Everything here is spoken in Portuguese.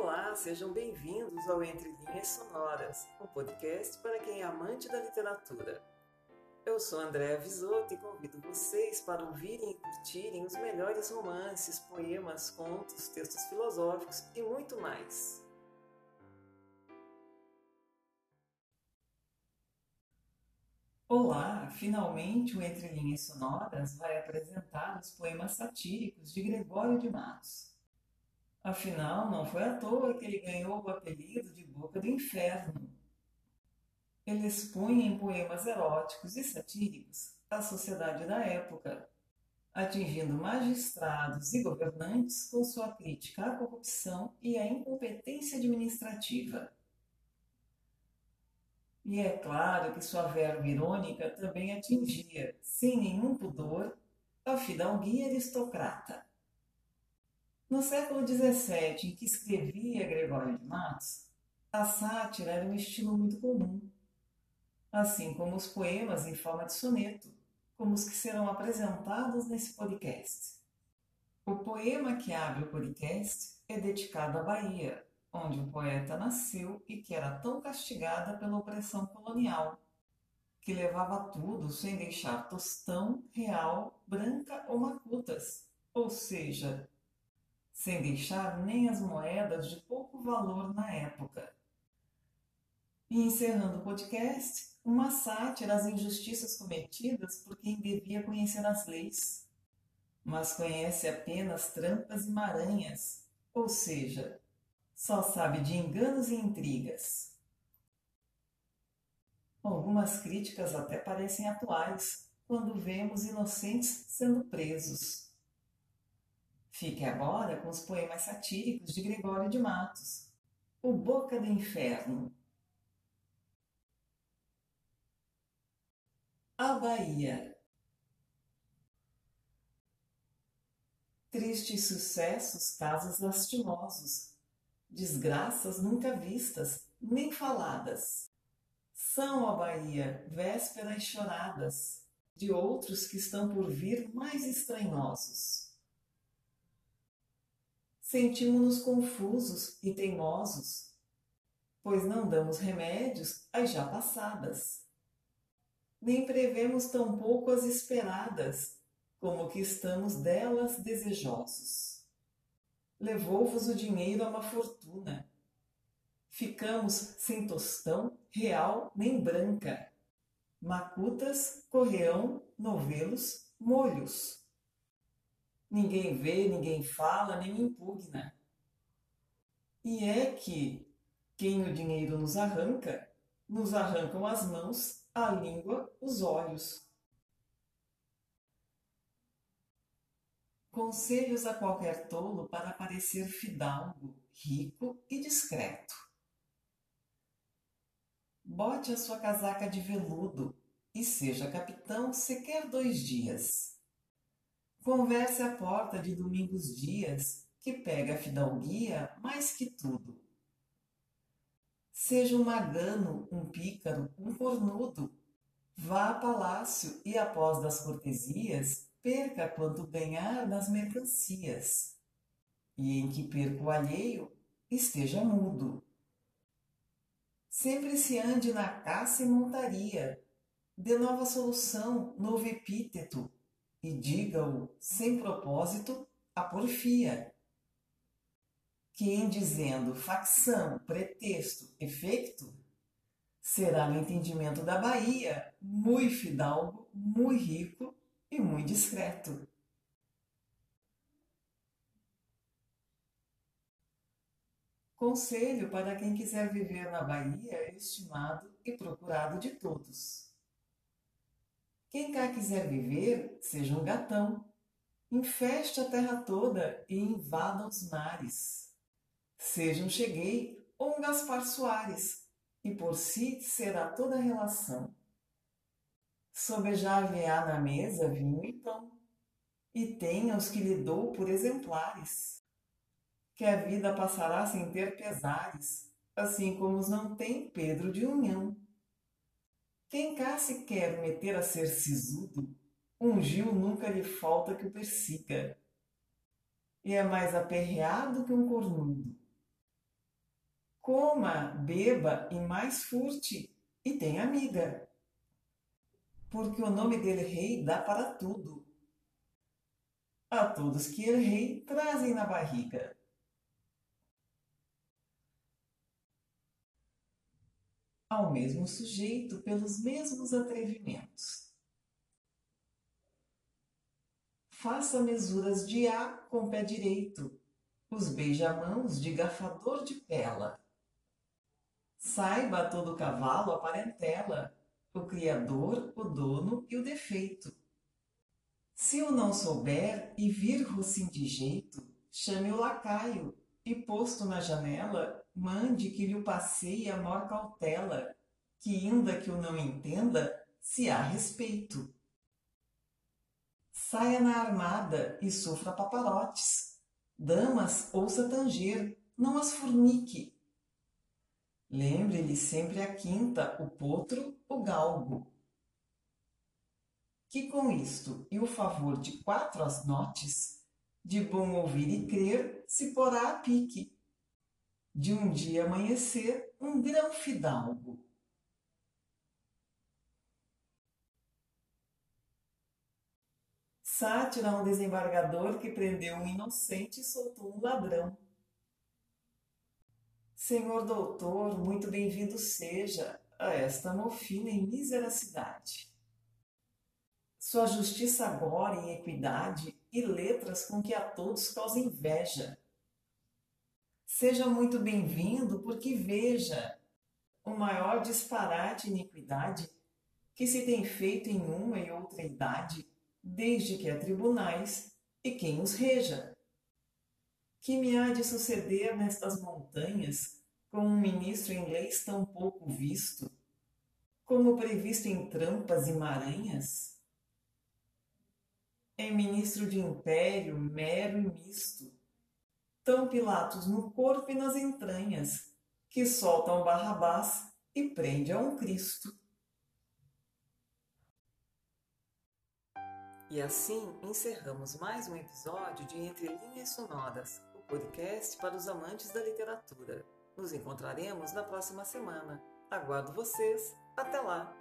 Olá, sejam bem-vindos ao Entre Linhas Sonoras, um podcast para quem é amante da literatura. Eu sou Andréa Visoto e convido vocês para ouvirem e curtirem os melhores romances, poemas, contos, textos filosóficos e muito mais. Olá! Finalmente o Entre Linhas Sonoras vai apresentar os poemas satíricos de Gregório de Matos. Afinal, não foi à toa que ele ganhou o apelido de Boca do Inferno. Ele expunha em poemas eróticos e satíricos a sociedade da época, atingindo magistrados e governantes com sua crítica à corrupção e à incompetência administrativa. E é claro que sua verba irônica também atingia, sem nenhum pudor, a fidalguia aristocrata. No século XVII, em que escrevia Gregório de Matos, a sátira era um estilo muito comum, assim como os poemas em forma de soneto, como os que serão apresentados nesse podcast. O poema que abre o podcast é dedicado à Bahia, onde o poeta nasceu e que era tão castigada pela opressão colonial, que levava tudo sem deixar tostão, real, branca ou macutas, ou seja, sem deixar nem as moedas de pouco valor na época. E encerrando o podcast, uma sátira às injustiças cometidas por quem devia conhecer as leis, mas conhece apenas trampas e maranhas, ou seja, só sabe de enganos e intrigas. Algumas críticas até parecem atuais quando vemos inocentes sendo presos. Fique agora com os poemas satíricos de Gregório de Matos. O Boca do Inferno. A Bahia. Tristes sucessos, casos lastimosos, desgraças nunca vistas, nem faladas. São a Bahia, vésperas choradas, de outros que estão por vir mais estranhosos sentimos-nos confusos e teimosos, pois não damos remédios às já passadas. Nem prevemos tampouco as esperadas, como que estamos delas desejosos. Levou-vos o dinheiro a uma fortuna. Ficamos sem tostão, real nem branca. Macutas, correão, novelos, molhos ninguém vê, ninguém fala, nem impugna. E é que quem o dinheiro nos arranca, nos arrancam as mãos, a língua, os olhos. Conselhos a qualquer tolo para parecer fidalgo, rico e discreto. Bote a sua casaca de veludo e seja capitão sequer dois dias Converse à porta de Domingos Dias, que pega a fidalguia mais que tudo. Seja um magano, um pícaro, um cornudo. Vá a palácio e, após das cortesias, perca quanto ganhar nas mercancias. E em que perca o alheio, esteja mudo. Sempre se ande na caça e montaria. Dê nova solução, novo epíteto, e diga-o sem propósito a porfia. Que em dizendo facção, pretexto, efeito, será no entendimento da Bahia muito fidalgo, muito rico e muito discreto. Conselho para quem quiser viver na Bahia, estimado e procurado de todos. Quem cá quiser viver, seja um gatão. Infeste a terra toda e invada os mares. Seja um Cheguei ou um Gaspar Soares, e por si será toda a relação. Sobejar-lhe-á na mesa vinho e pão, e tenha os que lhe dou por exemplares. Que a vida passará sem ter pesares, assim como os não tem Pedro de Unhão. Quem cá se quer meter a ser sisudo, um Gil nunca lhe falta que o persiga. E é mais aperreado que um cornudo. coma, beba e mais furte, e tenha amiga. Porque o nome dele rei dá para tudo. A todos que ele rei trazem na barriga. Ao mesmo sujeito pelos mesmos atrevimentos. Faça mesuras de A com pé direito, os beijamãos de gafador de pela. Saiba todo cavalo a parentela, o criador, o dono e o defeito. Se o não souber e vir rosim de jeito, chame o lacaio e, posto na janela, mande que lhe o passeie a maior cautela, que, ainda que o não entenda, se há respeito. Saia na armada e sofra paparotes. Damas, ouça tanger, não as fornique, Lembre-lhe sempre a quinta, o potro, o galgo. Que com isto e o favor de quatro as notes, de bom ouvir e crer, se porá a pique. De um dia amanhecer, um grão fidalgo. Sátira um desembargador que prendeu um inocente e soltou um ladrão. Senhor doutor, muito bem-vindo seja a esta mofina e mísera cidade. Sua justiça agora em equidade e letras com que a todos causa inveja. Seja muito bem-vindo, porque veja o maior disparate e iniquidade que se tem feito em uma e outra idade, desde que há tribunais e quem os reja que me há de suceder nestas montanhas com um ministro em leis tão pouco visto, como previsto em trampas e maranhas? É ministro de império mero e misto, tão Pilatos no corpo e nas entranhas, que solta um Barrabás e prende a um Cristo. E assim encerramos mais um episódio de Entre Linhas Sonoras, o podcast para os amantes da literatura. Nos encontraremos na próxima semana. Aguardo vocês. Até lá!